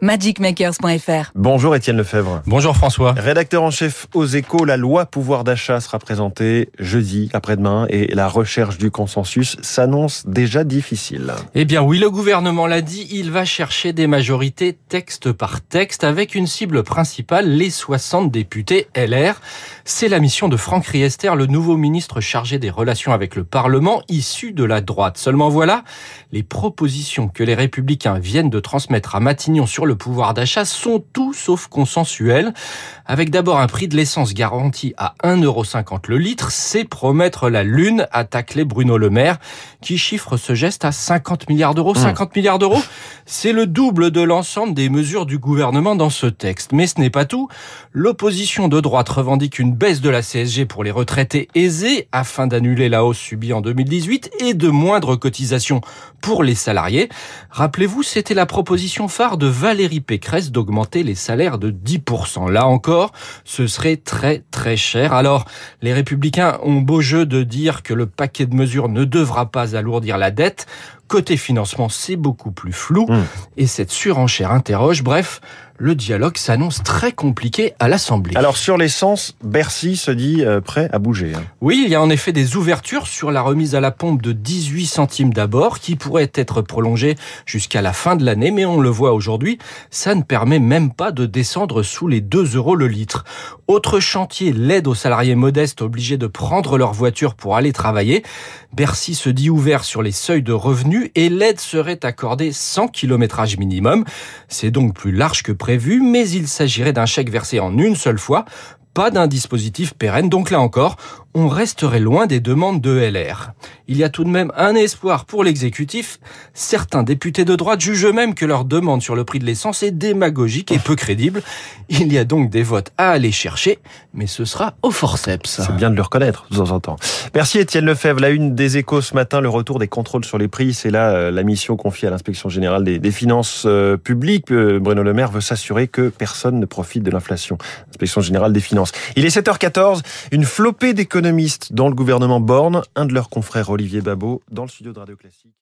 magicmakers.fr. Bonjour Étienne Lefebvre. Bonjour François. Rédacteur en chef aux échos, la loi pouvoir d'achat sera présentée jeudi, après-demain, et la recherche du consensus s'annonce déjà difficile. Eh bien oui, le gouvernement l'a dit, il va chercher des majorités texte par texte avec une cible principale, les 60 députés LR. C'est la mission de Franck Riester, le nouveau ministre chargé des relations avec le Parlement, issu de la droite. Seulement voilà, les propositions que les républicains viennent de transmettre à Matignon sur le pouvoir d'achat sont tout sauf consensuels. Avec d'abord un prix de l'essence garanti à 1,50€ le litre, c'est promettre la lune, attaque les Bruno Le Maire, qui chiffre ce geste à 50 milliards d'euros. 50 mmh. milliards d'euros, c'est le double de l'ensemble des mesures du gouvernement dans ce texte. Mais ce n'est pas tout. L'opposition de droite revendique une baisse de la CSG pour les retraités aisés afin d'annuler la hausse subie en 2018 et de moindres cotisations pour les salariés. Rappelez-vous, c'était la proposition phare de Valérie Pécresse d'augmenter les salaires de 10%. Là encore, ce serait très très cher. Alors, les républicains ont beau jeu de dire que le paquet de mesures ne devra pas alourdir la dette. Côté financement, c'est beaucoup plus flou. Mmh. Et cette surenchère interroge. Bref, le dialogue s'annonce très compliqué à l'Assemblée. Alors sur l'essence, Bercy se dit euh, prêt à bouger. Hein. Oui, il y a en effet des ouvertures sur la remise à la pompe de 18 centimes d'abord, qui pourraient être prolongées jusqu'à la fin de l'année, mais on le voit aujourd'hui, ça ne permet même pas de descendre sous les 2 euros le litre. Autre chantier, l'aide aux salariés modestes obligés de prendre leur voiture pour aller travailler. Bercy se dit ouvert sur les seuils de revenus et l'aide serait accordée sans kilométrage minimum. C'est donc plus large que prévu, mais il s'agirait d'un chèque versé en une seule fois, pas d'un dispositif pérenne. Donc là encore, on resterait loin des demandes de LR. Il y a tout de même un espoir pour l'exécutif. Certains députés de droite jugent même que leur demande sur le prix de l'essence est démagogique et peu crédible. Il y a donc des votes à aller chercher, mais ce sera au forceps. C'est bien de le reconnaître de temps en temps. Merci Étienne Lefebvre. La une des échos ce matin, le retour des contrôles sur les prix. C'est là euh, la mission confiée à l'inspection générale des, finances euh, publiques. Euh, Bruno Le Maire veut s'assurer que personne ne profite de l'inflation. Inspection générale des finances. Il est 7h14. Une flopée d'économies dans le gouvernement Borne, un de leurs confrères Olivier Babot dans le studio de Radio Classique.